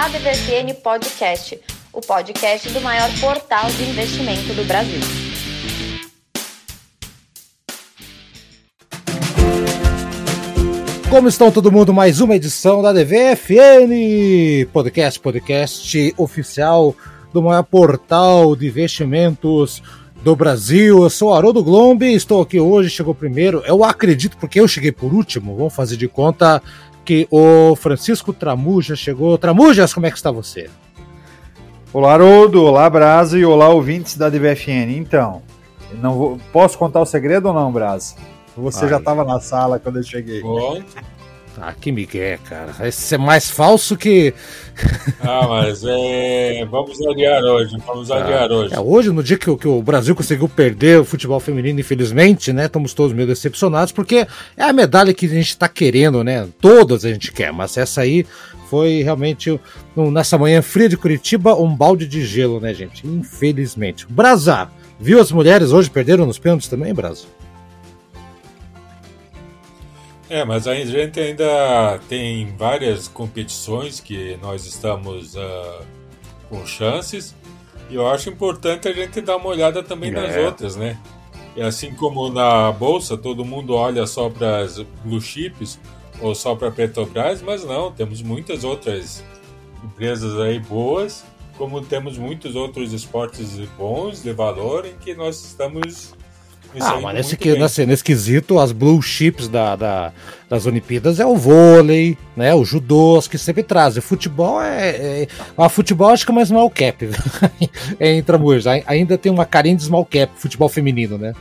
ADVFN Podcast, o podcast do maior portal de investimento do Brasil. Como estão todo mundo? Mais uma edição da DVFN Podcast, podcast oficial do maior portal de investimentos do Brasil. Eu sou Haroldo Glombe, estou aqui hoje, chegou primeiro. Eu acredito porque eu cheguei por último, vamos fazer de conta que o Francisco Tramuja chegou. Tramujas, como é que está você? Olá, Haroldo, olá, Brasa e olá, ouvintes da DVFN. Então, não vou, posso contar o segredo ou não, Brasa? Você Ai. já estava na sala quando eu cheguei. Conta. Ah, que migué, cara. Esse é mais falso que. ah, mas é... vamos aliar hoje, vamos ah, hoje. É, hoje, no dia que, que, o Brasil conseguiu perder o futebol feminino, infelizmente, né? Estamos todos meio decepcionados, porque é a medalha que a gente está querendo, né? Todas a gente quer, mas essa aí foi realmente, nessa manhã fria de Curitiba, um balde de gelo, né, gente? Infelizmente. Brasa, viu as mulheres hoje perderam nos pênaltis também, Brasa? É, mas a gente ainda tem várias competições que nós estamos uh, com chances. E eu acho importante a gente dar uma olhada também é. nas outras, né? E assim como na bolsa, todo mundo olha só para as blue chips ou só para Petrobras, mas não, temos muitas outras empresas aí boas, como temos muitos outros esportes bons, de valor, em que nós estamos ah, mas nesse, que, nesse, nesse quesito, as blue chips da, da, das Olimpíadas é o vôlei, né? O judô, as que sempre trazem. Futebol é. é a futebol acho que é mais small cap. Entra muito. Ainda tem uma carinha de small cap, futebol feminino, né?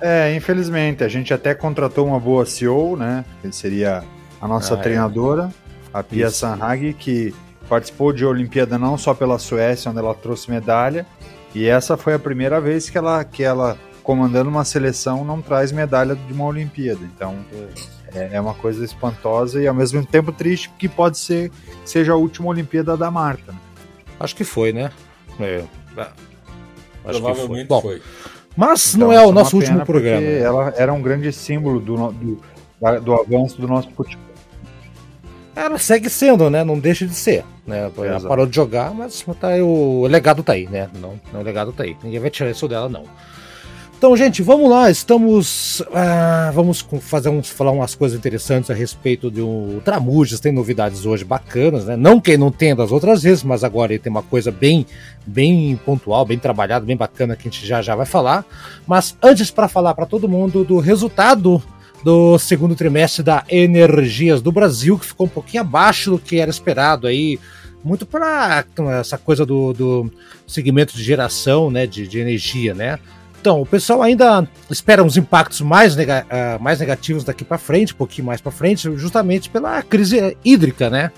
É, infelizmente. A gente até contratou uma boa CEO, né? Que seria a nossa ah, é. treinadora, é. a Pia Isso. Sanhag, que participou de Olimpíada não só pela Suécia, onde ela trouxe medalha. E essa foi a primeira vez que ela, que ela comandando uma seleção não traz medalha de uma Olimpíada. Então é, é uma coisa espantosa e ao mesmo tempo triste que pode ser que seja a última Olimpíada da Marta. Né? Acho que foi, né? É. Acho Provavelmente foi. foi. Mas então, não é o é nosso último programa. Ela era um grande símbolo do, do, do avanço do nosso futebol. Ela segue sendo, né? Não deixa de ser. Né? Ela Exato. parou de jogar, mas tá, o legado tá aí, né? Não, não, o legado tá aí. Ninguém vai tirar isso dela, não. Então, gente, vamos lá. Estamos. Ah, vamos fazer uns, falar umas coisas interessantes a respeito do Tramujas. Tem novidades hoje bacanas, né? Não que não tenha das outras vezes, mas agora ele tem uma coisa bem, bem pontual, bem trabalhada, bem bacana que a gente já já vai falar. Mas antes, para falar para todo mundo do resultado do segundo trimestre da Energias do Brasil, que ficou um pouquinho abaixo do que era esperado aí muito para essa coisa do, do segmento de geração né, de, de energia, né? Então, o pessoal ainda espera uns impactos mais, nega uh, mais negativos daqui para frente, um pouquinho mais para frente, justamente pela crise hídrica, né?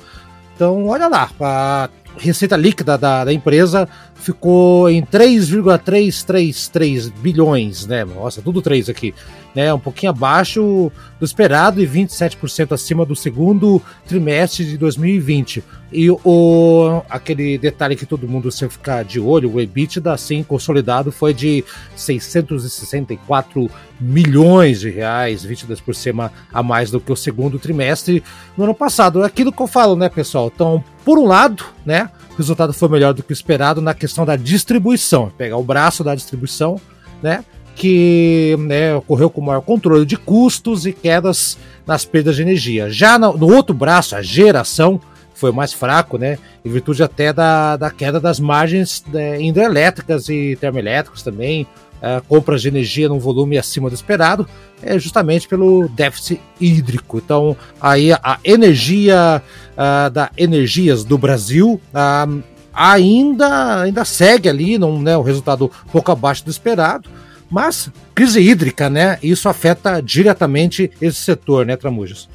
Então, olha lá, a receita líquida da, da empresa ficou em 3,333 bilhões, né? Nossa, tudo 3 aqui né, um pouquinho abaixo do esperado e 27% acima do segundo trimestre de 2020. E o, aquele detalhe que todo mundo sempre ficar de olho, o EBITDA, assim, consolidado, foi de 664 milhões de reais, 22% a mais do que o segundo trimestre no ano passado. É aquilo que eu falo, né, pessoal? Então, por um lado, né, o resultado foi melhor do que o esperado na questão da distribuição, pegar o braço da distribuição, né, que né, ocorreu com maior controle de custos e quedas nas perdas de energia. Já no, no outro braço, a geração, foi mais fraco, né? Em virtude até da, da queda das margens né, hidrelétricas e termoelétricas também, uh, compras de energia num volume acima do esperado, é justamente pelo déficit hídrico. Então, aí a energia uh, da Energias do Brasil uh, ainda, ainda segue ali, num, né, um resultado pouco abaixo do esperado, mas crise hídrica, né? Isso afeta diretamente esse setor, né, Tramujas?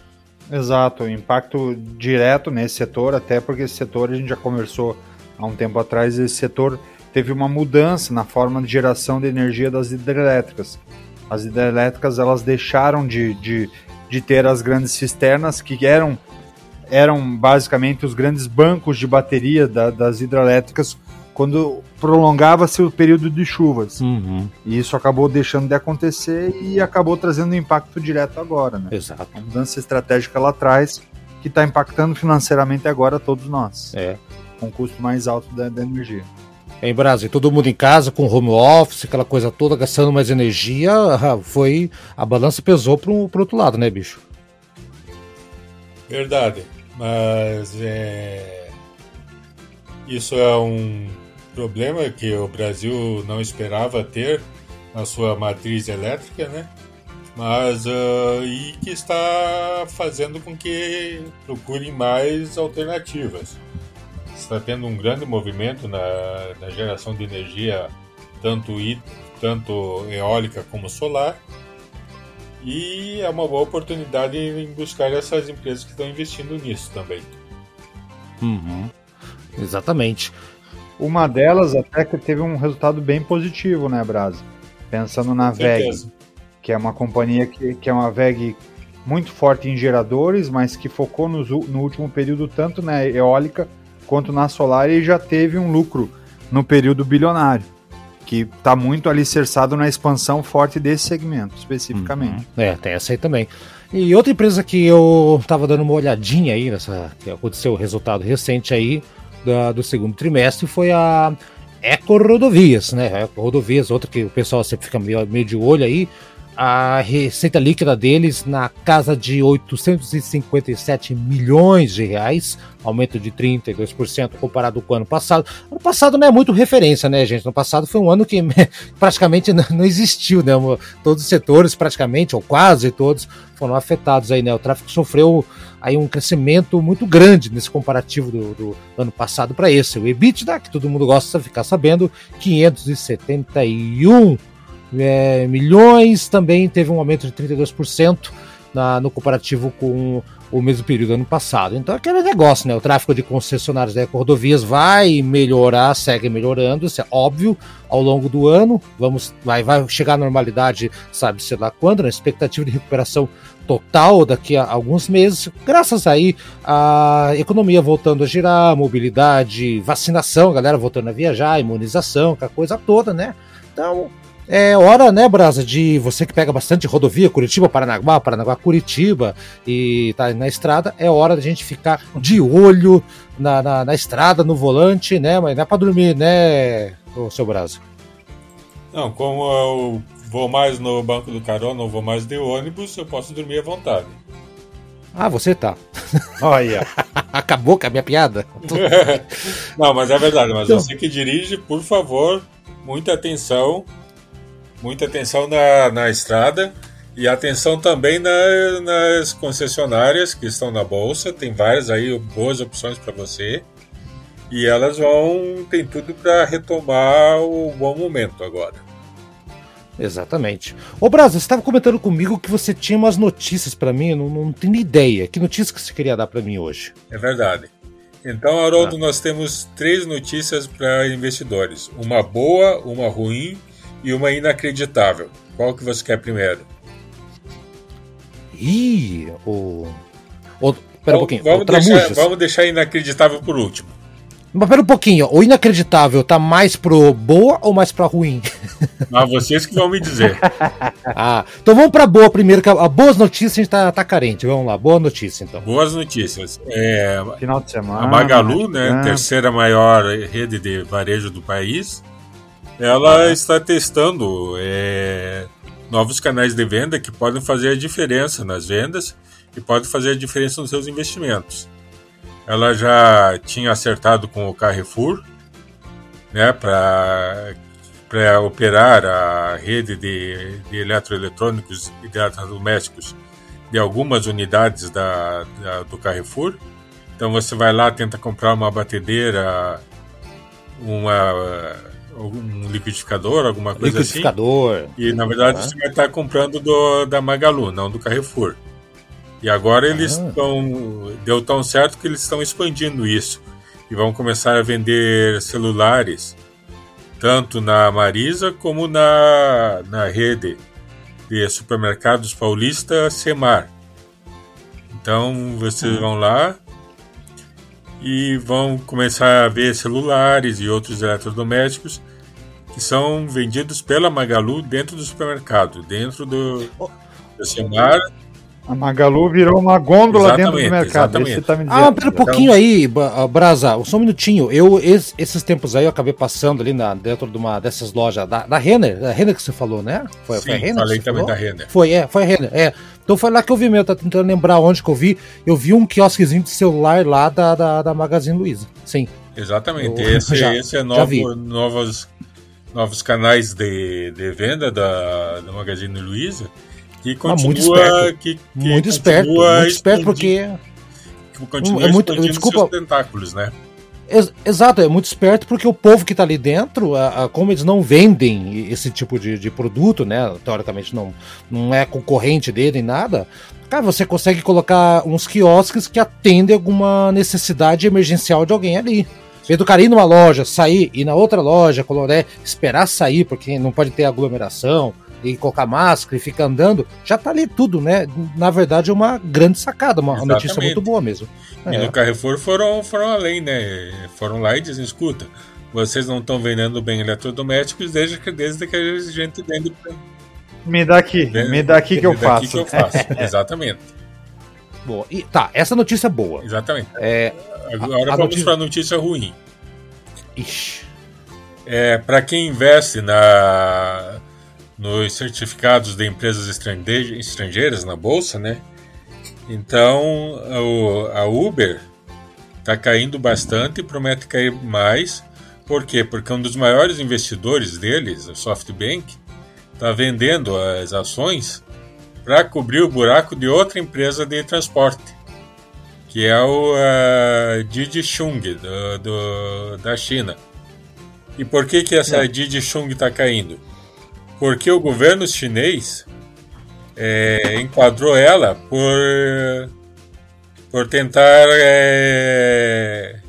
Exato, impacto direto nesse setor, até porque esse setor a gente já conversou há um tempo atrás, esse setor teve uma mudança na forma de geração de energia das hidrelétricas. As hidrelétricas elas deixaram de, de, de ter as grandes cisternas que eram eram basicamente os grandes bancos de bateria da, das hidrelétricas quando prolongava-se o período de chuvas. Uhum. E isso acabou deixando de acontecer e acabou trazendo um impacto direto agora. Né? Exato. A mudança estratégica lá atrás que está impactando financeiramente agora todos nós. É. Com o custo mais alto da, da energia. Em Brasil, todo mundo em casa com home office, aquela coisa toda, gastando mais energia, foi a balança pesou para o outro lado, né, bicho? Verdade, mas é... isso é um problema que o Brasil não esperava ter na sua matriz elétrica, né? Mas uh, e que está fazendo com que procurem mais alternativas. Está tendo um grande movimento na, na geração de energia, tanto, tanto eólica como solar, e é uma boa oportunidade em buscar essas empresas que estão investindo nisso também. Uhum. Exatamente. Uma delas até que teve um resultado bem positivo, né, Brasa? Pensando na VEG, que é uma companhia que, que é uma VEG muito forte em geradores, mas que focou no, no último período tanto na eólica quanto na solar e já teve um lucro no período bilionário, que está muito alicerçado na expansão forte desse segmento, especificamente. Uhum. É, tem essa aí também. E outra empresa que eu estava dando uma olhadinha aí nessa que aconteceu o resultado recente aí da, do segundo trimestre foi a Eco Rodovias, né? Eco Rodovias, outra que o pessoal sempre fica meio, meio de olho aí. A receita líquida deles na casa de 857 milhões de reais, aumento de 32% comparado com o ano passado. Ano passado não é muito referência, né, gente? No passado foi um ano que praticamente não existiu, né? Todos os setores, praticamente, ou quase todos, foram afetados aí, né? O tráfego sofreu aí um crescimento muito grande nesse comparativo do, do ano passado para esse. O EBITDA, que todo mundo gosta de ficar sabendo, 571 é, milhões, também teve um aumento de 32% na, no comparativo com o mesmo período do ano passado. Então, aquele negócio, né? O tráfego de concessionários da rodovias vai melhorar, segue melhorando, isso é óbvio, ao longo do ano. Vamos, vai, vai chegar à normalidade, sabe-se lá quando, na expectativa de recuperação total daqui a alguns meses, graças aí à economia voltando a girar, mobilidade, vacinação, galera voltando a viajar, imunização, aquela coisa toda, né? Então, é hora, né, Brasa, de você que pega bastante rodovia, Curitiba, Paranaguá, Paranaguá, Curitiba e tá na estrada, é hora da gente ficar de olho na, na, na estrada, no volante, né? Mas não é pra dormir, né, o seu Brasa? Não, como eu vou mais no banco do carona, não vou mais de ônibus, eu posso dormir à vontade. Ah, você tá. Olha. Acabou com a minha piada? não, mas é verdade. Mas então... você que dirige, por favor, muita atenção muita atenção na, na estrada e atenção também na, nas concessionárias que estão na bolsa. Tem várias aí boas opções para você. E elas vão tem tudo para retomar o bom momento agora. Exatamente. Ô Brasa, você estava comentando comigo que você tinha umas notícias para mim, não, não tenho ideia. Que notícias que você queria dar para mim hoje? É verdade. Então, Haroldo, ah. nós temos três notícias para investidores: uma boa, uma ruim e uma inacreditável. Qual que você quer primeiro? Ih, o. o... Pera um pouquinho. Vamos deixar, vamos deixar inacreditável por último. Mas pera um pouquinho, o inacreditável tá mais pro boa ou mais pra ruim? Ah, vocês que vão me dizer. ah, então vamos pra boa primeiro, que a, a boas notícias a gente tá, tá carente. Vamos lá, boa notícia então. Boas notícias. É, Final de semana. A Magalu, né, é. terceira maior rede de varejo do país, ela está testando é, novos canais de venda que podem fazer a diferença nas vendas e podem fazer a diferença nos seus investimentos. Ela já tinha acertado com o Carrefour né, para operar a rede de, de eletroeletrônicos e eletrodomésticos de algumas unidades da, da, do Carrefour. Então você vai lá, tenta comprar uma batedeira, uma um liquidificador, alguma coisa assim. liquidificador. assim. E na verdade você vai estar comprando do, da Magalu, não do Carrefour. E agora eles estão. Ah. Deu tão certo que eles estão expandindo isso. E vão começar a vender celulares, tanto na Marisa como na, na rede de supermercados paulista Semar. Então vocês vão lá, e vão começar a ver celulares e outros eletrodomésticos que são vendidos pela Magalu dentro do supermercado, dentro do, do Semar A Magalu virou uma gôndola exatamente, dentro do mercado. Tá ah, pera um pouquinho aí, Brasa, só um minutinho. Eu, esses tempos aí, eu acabei passando ali na, dentro de uma dessas lojas da, da Renner, da Renner que você falou, né? Foi, Sim, foi a Renner? Falei também falou? da Renner. Foi, é, foi a Renner, é. Então foi lá que eu vi mesmo, tá tentando lembrar onde que eu vi. Eu vi um quiosquezinho de celular lá da, da, da Magazine Luiza. Sim. Exatamente. Eu, esse, já, esse é novo, novos, novos canais de, de venda da, da Magazine Luiza que continua, ah, muito esperto. Que, que muito esperto, muito esperto porque que continua é muito, desculpa, tentáculos, né? Exato, é muito esperto porque o povo que está ali dentro, a, a, como eles não vendem esse tipo de, de, produto, né? Teoricamente não, não é concorrente dele nem nada. Cara, você consegue colocar uns quiosques que atendem alguma necessidade emergencial de alguém ali. Em do cara ir numa loja, sair, ir na outra loja, né, esperar sair, porque não pode ter aglomeração, e colocar máscara e ficar andando, já tá ali tudo, né? Na verdade, é uma grande sacada, uma Exatamente. notícia muito boa mesmo. E é. no Carrefour foram, foram além, né? Foram lá e dizem, escuta, vocês não estão vendendo bem eletrodomésticos desde que, desde que a gente vende. Me dá aqui, vende, me dá aqui que eu faço. que eu faço, exatamente. Boa. E, tá, essa notícia é boa. Exatamente. É, Agora a, a vamos notícia... para a notícia ruim. Ixi. É, para quem investe na nos certificados de empresas estrangeiras na bolsa, né? Então a Uber está caindo bastante e promete cair mais. Por quê? Porque um dos maiores investidores deles, o SoftBank, está vendendo as ações para cobrir o buraco de outra empresa de transporte, que é o uh, Didi Chung do, do, da China. E por que que essa é. Didi Chung está caindo? Porque o governo chinês é, enquadrou ela por, por tentar é,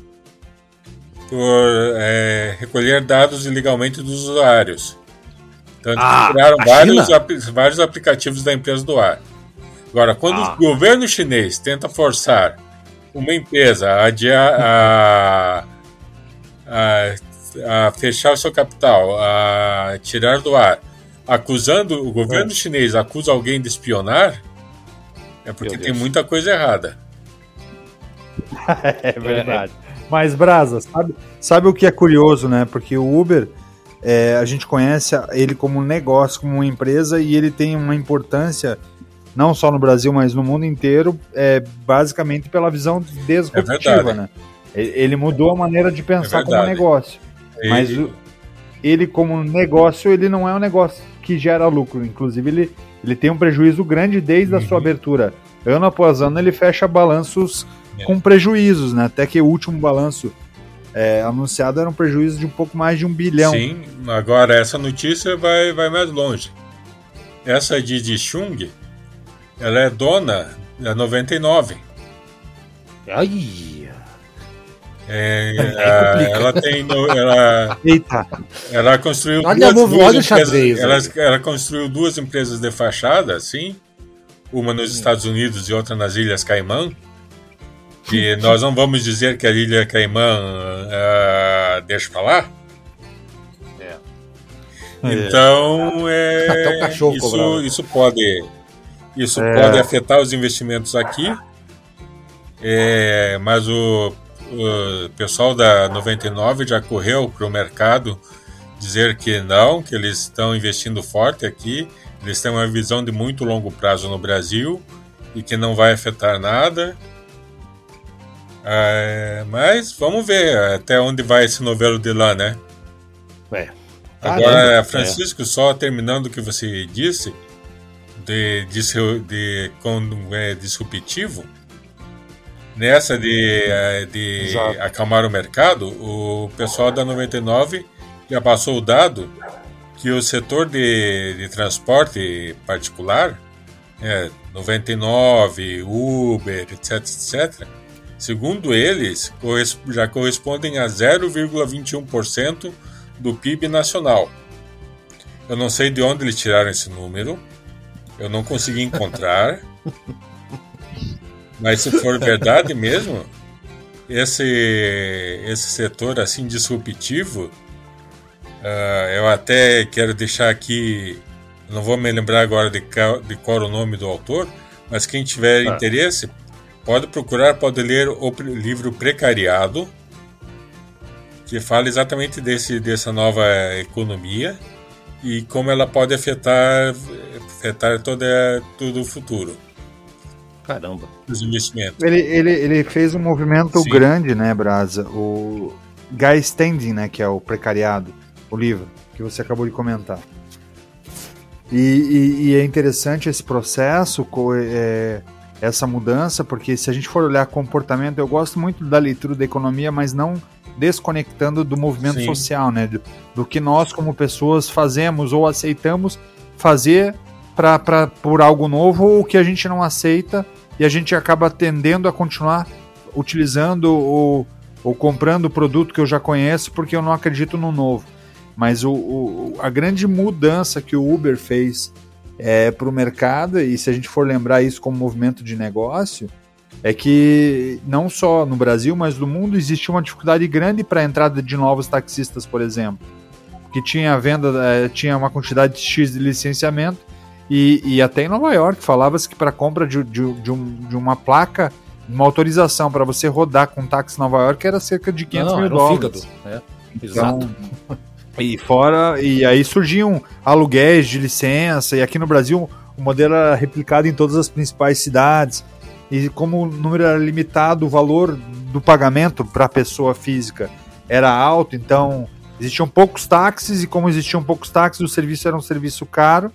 por é, recolher dados ilegalmente dos usuários. Tanto ah, criaram vários, vários aplicativos da empresa do ar. Agora, quando ah. o governo chinês tenta forçar uma empresa a, a, a, a fechar o seu capital, a tirar do ar, acusando, o governo é. chinês acusa alguém de espionar, é porque tem muita coisa errada. é verdade. Mas, Brasa, sabe, sabe o que é curioso, né? Porque o Uber, é, a gente conhece ele como um negócio, como uma empresa, e ele tem uma importância, não só no Brasil, mas no mundo inteiro, é, basicamente pela visão disruptiva, é né? Ele mudou a maneira de pensar é como negócio. Mas ele, como negócio, ele não é um negócio que gera lucro. Inclusive, ele, ele tem um prejuízo grande desde uhum. a sua uhum. abertura. Ano após ano, ele fecha balanços é. com prejuízos, né? Até que o último balanço é, anunciado era um prejuízo de um pouco mais de um bilhão. Sim, agora essa notícia vai, vai mais longe. Essa de Chung, ela é dona da 99. Ai! É, a, ela tem. Ela, Eita. ela construiu olha, duas, duas empresas, ela, ela, construiu duas empresas de fachada, assim, uma nos hum. Estados Unidos e outra nas Ilhas Caimã. E nós não vamos dizer que a Ilha Caimã uh, deixa pra lá. É. Então, é, isso, isso pode, isso é. pode afetar os investimentos aqui. É, mas o o pessoal da 99 já correu para o mercado dizer que não, que eles estão investindo forte aqui, eles têm uma visão de muito longo prazo no Brasil e que não vai afetar nada. É, mas vamos ver até onde vai esse novelo de lá, né? É. Agora, Francisco, é. só terminando o que você disse de, de, de, de quando é disruptivo, nessa de, eh, de acalmar o mercado, o pessoal da 99 já passou o dado que o setor de, de transporte particular, é, 99, Uber, etc, etc, segundo eles, já correspondem a 0,21% do PIB nacional. Eu não sei de onde eles tiraram esse número, eu não consegui encontrar. Mas se for verdade mesmo, esse, esse setor assim disruptivo, uh, eu até quero deixar aqui, não vou me lembrar agora de, de qual o nome do autor, Mas quem tiver ah. interesse, pode procurar, pode ler o livro Precariado, que fala exatamente desse, dessa nova economia e como ela pode afetar, afetar toda, todo o futuro. Caramba. Os investimentos. Ele, ele, ele fez um movimento Sim. grande, né, Brasa? O Guy Standing, né, que é o precariado, o livro que você acabou de comentar. E, e, e é interessante esse processo, é, essa mudança, porque se a gente for olhar comportamento, eu gosto muito da leitura da economia, mas não desconectando do movimento Sim. social, né? Do, do, que nós, como pessoas, fazemos ou aceitamos fazer pra, pra, por algo novo ou que a gente não aceita e a gente acaba tendendo a continuar utilizando ou, ou comprando o produto que eu já conheço porque eu não acredito no novo. Mas o, o a grande mudança que o Uber fez é, para o mercado, e se a gente for lembrar isso como movimento de negócio, é que não só no Brasil, mas no mundo existia uma dificuldade grande para a entrada de novos taxistas, por exemplo. Que tinha venda, é, tinha uma quantidade X de licenciamento, e, e até em Nova York falava-se que para compra de, de, de, um, de uma placa, uma autorização para você rodar com táxi em Nova York era cerca de 500 não, mil dólares. Um é. Então, Exato. E fora, e aí surgiam aluguéis de licença, e aqui no Brasil o modelo era replicado em todas as principais cidades. E como o número era limitado, o valor do pagamento para a pessoa física era alto, então existiam poucos táxis, e como existiam poucos táxis, o serviço era um serviço caro.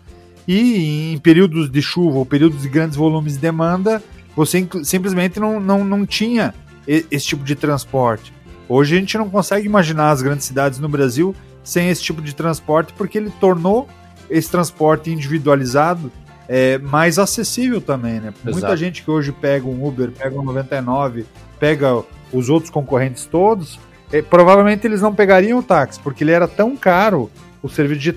E em períodos de chuva ou períodos de grandes volumes de demanda, você simplesmente não, não, não tinha esse tipo de transporte. Hoje a gente não consegue imaginar as grandes cidades no Brasil sem esse tipo de transporte, porque ele tornou esse transporte individualizado é, mais acessível também, né? Exato. Muita gente que hoje pega um Uber, pega um 99, pega os outros concorrentes todos, é, provavelmente eles não pegariam o táxi, porque ele era tão caro o serviço de,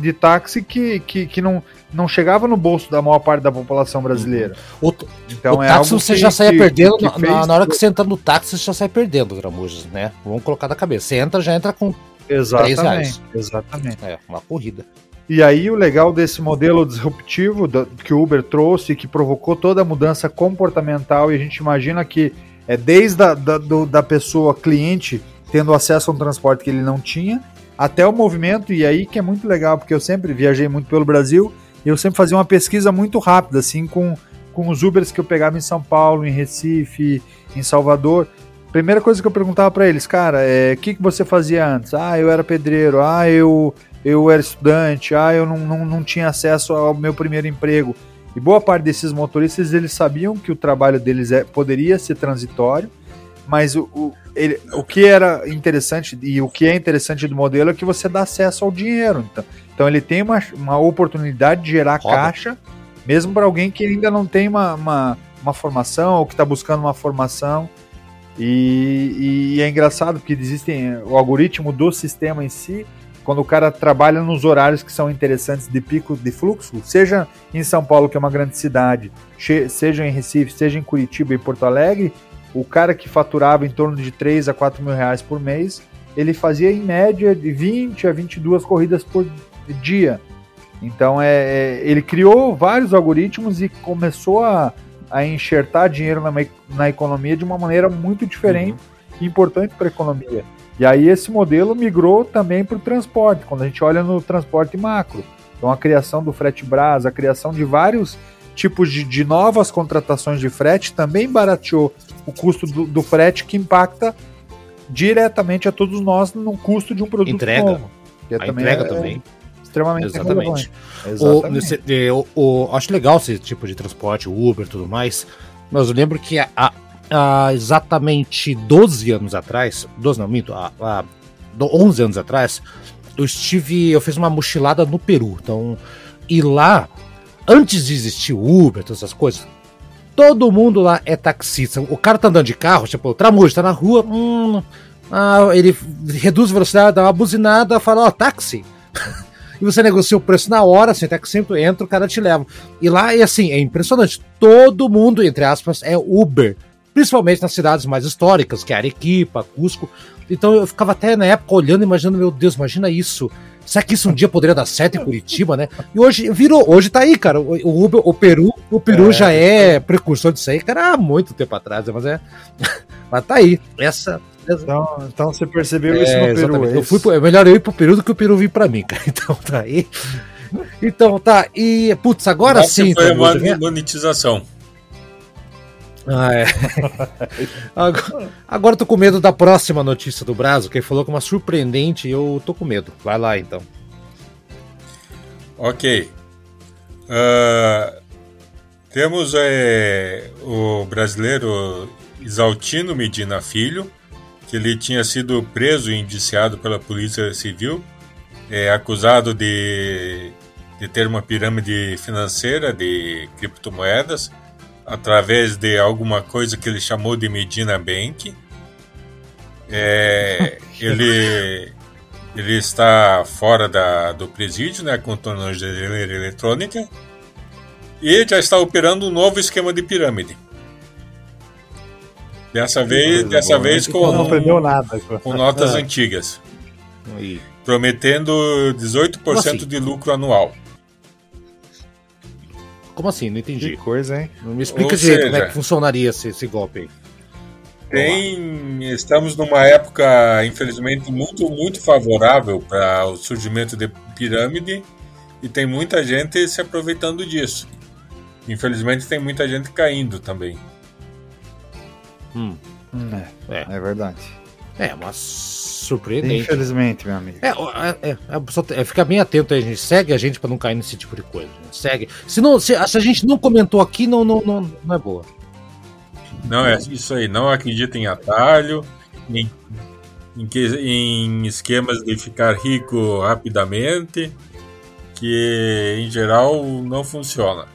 de táxi que, que, que não, não chegava no bolso da maior parte da população brasileira. O, então o é táxi você que, já saia perdendo, que, na, na, hora que você entra no táxi, você já sai perdendo, Gramujas, né? Vamos colocar da cabeça. Você entra, já entra com Exatamente. Exatamente. É, uma corrida. E aí o legal desse modelo disruptivo que o Uber trouxe, que provocou toda a mudança comportamental, e a gente imagina que é desde a, da, do, da pessoa cliente tendo acesso a um transporte que ele não tinha, até o movimento, e aí que é muito legal, porque eu sempre viajei muito pelo Brasil, eu sempre fazia uma pesquisa muito rápida, assim, com, com os Ubers que eu pegava em São Paulo, em Recife, em Salvador, Primeira coisa que eu perguntava para eles, cara, é o que, que você fazia antes? Ah, eu era pedreiro, ah, eu, eu era estudante, ah, eu não, não, não tinha acesso ao meu primeiro emprego. E boa parte desses motoristas, eles sabiam que o trabalho deles é, poderia ser transitório, mas o, o, ele, o que era interessante e o que é interessante do modelo é que você dá acesso ao dinheiro. Então, então ele tem uma, uma oportunidade de gerar Roda. caixa, mesmo para alguém que ainda não tem uma, uma, uma formação ou que está buscando uma formação. E, e, é engraçado porque existem o algoritmo do sistema em si, quando o cara trabalha nos horários que são interessantes de pico de fluxo, seja em São Paulo, que é uma grande cidade, seja em Recife, seja em Curitiba e Porto Alegre, o cara que faturava em torno de 3 a 4 mil reais por mês, ele fazia em média de 20 a 22 corridas por dia. Então é, é ele criou vários algoritmos e começou a, a enxertar dinheiro na, na economia de uma maneira muito diferente uhum. e importante para a economia. E aí esse modelo migrou também para o transporte, quando a gente olha no transporte macro. Então a criação do frete Brás, a criação de vários tipos de, de novas contratações de frete também barateou o custo do, do, frete que impacta diretamente a todos nós no custo de um produto entrega. novo. Que é a também entrega é, também extremamente Exatamente. Exatamente. O, o, o, acho legal esse tipo de transporte, Uber e tudo mais, mas eu lembro que há, há exatamente 12 anos atrás, 12 não, minto, há, há 11 anos atrás, eu estive, eu fiz uma mochilada no Peru, então, e lá, antes de existir Uber, todas essas coisas, todo mundo lá é taxista. O cara tá andando de carro, tipo, o Tramujo tá na rua, hum, ah, ele reduz a velocidade, dá uma buzinada, fala, ó, oh, táxi e você negocia o preço na hora, assim, até que sempre entra, o cara te leva. E lá, é assim, é impressionante. Todo mundo, entre aspas, é Uber. Principalmente nas cidades mais históricas, que é Arequipa, Cusco. Então eu ficava até na época olhando, imaginando, meu Deus, imagina isso Será que isso um dia poderia dar certo em Curitiba, né? E hoje virou, hoje tá aí, cara. O, o, o Peru, o Peru é, já é precursor disso aí, cara, há muito tempo atrás, mas é. mas tá aí. Essa. Então, então você percebeu é, isso no Peru. É eu fui, é melhor eu ir pro Peru do que o Peru vir pra mim, cara. Então tá aí. Então tá. E, putz, agora Nossa, sim. Foi uma monetização. Ah, é. agora, agora tô com medo da próxima notícia do Brasil, que ele falou que é uma surpreendente e eu tô com medo. Vai lá então. Ok. Uh, temos é, o brasileiro Isaltino Medina Filho, que ele tinha sido preso e indiciado pela Polícia Civil, é, acusado de, de ter uma pirâmide financeira de criptomoedas através de alguma coisa que ele chamou de Medina Bank. É, ele, ele está fora da, do presídio, né, com tornozeleira eletrônica, e já está operando um novo esquema de pirâmide. Dessa vez, dessa vez com, nada. com notas é. antigas. Prometendo 18% assim? de lucro anual. Como assim? Não entendi. Que coisa, hein? Não me explica Ou direito seja, como é que funcionaria esse, esse golpe aí. Tem, estamos numa época, infelizmente, muito, muito favorável para o surgimento de pirâmide e tem muita gente se aproveitando disso. Infelizmente, tem muita gente caindo também. Hum. É, é, é verdade. É, mas surpreendente. Infelizmente, meu amigo. É, é, é, é, fica bem atento aí, a gente. Segue a gente para não cair nesse tipo de coisa. Né? Segue. Se, não, se, se, a gente não comentou aqui, não, não, não, não é boa. Não, é isso aí. Não acredita em atalho, em, em, que, em esquemas de ficar rico rapidamente, que em geral não funciona.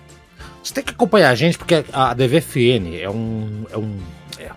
Você tem que acompanhar a gente, porque a DVFN é um. É um é,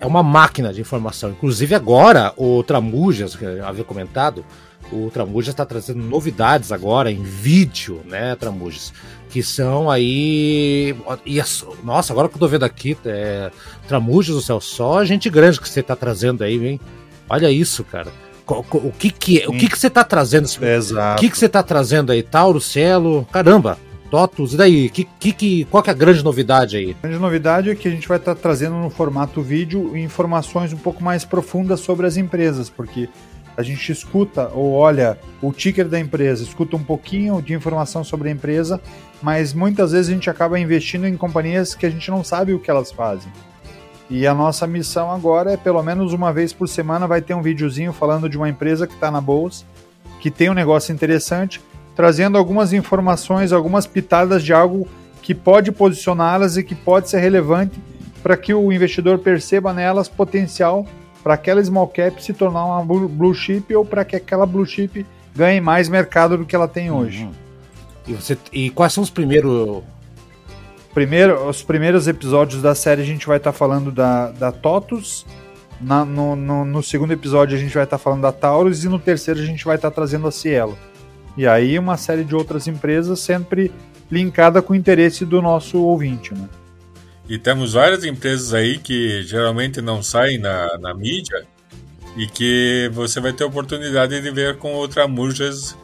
é uma máquina de informação. Inclusive agora, o Tramujas, que eu havia comentado, o Tramujas está trazendo novidades agora em vídeo, né, Tramujas? Que são aí. E, nossa, agora que eu tô vendo aqui, é, Tramujas do céu, só gente grande que você está trazendo aí, hein? Olha isso, cara. O que que, o que que você está trazendo? Exato. O que que você está trazendo aí? Tauro, Cielo, caramba, TOTUS, e daí? Que, que, qual que é a grande novidade aí? A grande novidade é que a gente vai estar tá trazendo no formato vídeo informações um pouco mais profundas sobre as empresas, porque a gente escuta ou olha o ticker da empresa, escuta um pouquinho de informação sobre a empresa, mas muitas vezes a gente acaba investindo em companhias que a gente não sabe o que elas fazem. E a nossa missão agora é pelo menos uma vez por semana vai ter um videozinho falando de uma empresa que está na bolsa, que tem um negócio interessante, trazendo algumas informações, algumas pitadas de algo que pode posicioná-las e que pode ser relevante para que o investidor perceba nelas potencial para aquela small cap se tornar uma blue chip ou para que aquela blue chip ganhe mais mercado do que ela tem hoje. Uhum. E, você, e quais são os primeiros Primeiro, os primeiros episódios da série a gente vai estar tá falando da, da TOTUS, na, no, no, no, segundo episódio a gente vai estar tá falando da Taurus e no terceiro a gente vai estar tá trazendo a Cielo. E aí uma série de outras empresas sempre linkada com o interesse do nosso ouvinte, né? E temos várias empresas aí que geralmente não saem na, na mídia e que você vai ter oportunidade de ver com outra Murjas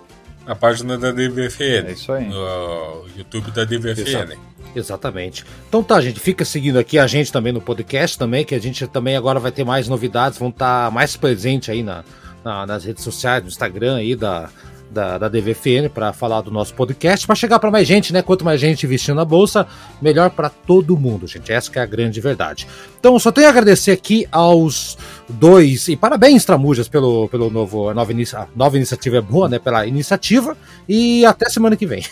na página da DVFN. É isso aí. No YouTube da DVFN. Exato. Exatamente. Então tá, gente, fica seguindo aqui a gente também no podcast também, que a gente também agora vai ter mais novidades, vão estar tá mais presente aí na, na, nas redes sociais, no Instagram aí da, da, da DVFN para falar do nosso podcast, para chegar para mais gente, né? Quanto mais gente investindo na bolsa, melhor para todo mundo, gente. Essa é a grande verdade. Então, só tenho a agradecer aqui aos dois e parabéns, Tramujas, pelo, pelo novo a nova, inicia, a nova iniciativa é boa, né? Pela iniciativa e até semana que vem.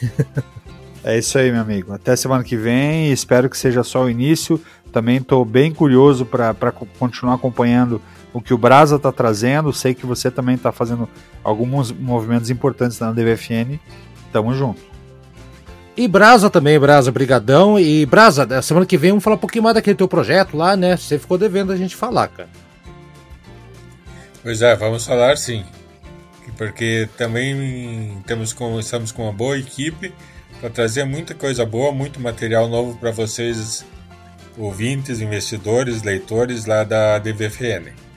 é isso aí, meu amigo. Até semana que vem. Espero que seja só o início. Também estou bem curioso para continuar acompanhando o que o Brasa está trazendo. Sei que você também está fazendo alguns movimentos importantes na DVFN. Tamo junto. E Brasa também, Brasa, brigadão. E Brasa, semana que vem vamos falar um pouquinho mais daquele teu projeto lá, né? Você ficou devendo a gente falar, cara. Pois é, vamos falar sim. Porque também temos com, estamos com uma boa equipe para trazer muita coisa boa, muito material novo para vocês, ouvintes, investidores, leitores lá da DVFN.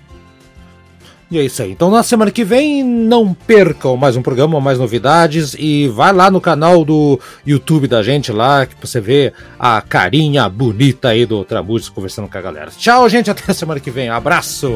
E é isso aí. Então na semana que vem não percam mais um programa, mais novidades e vai lá no canal do YouTube da gente lá que você vê a carinha bonita aí do Tramujas conversando com a galera. Tchau, gente, até a semana que vem. Abraço.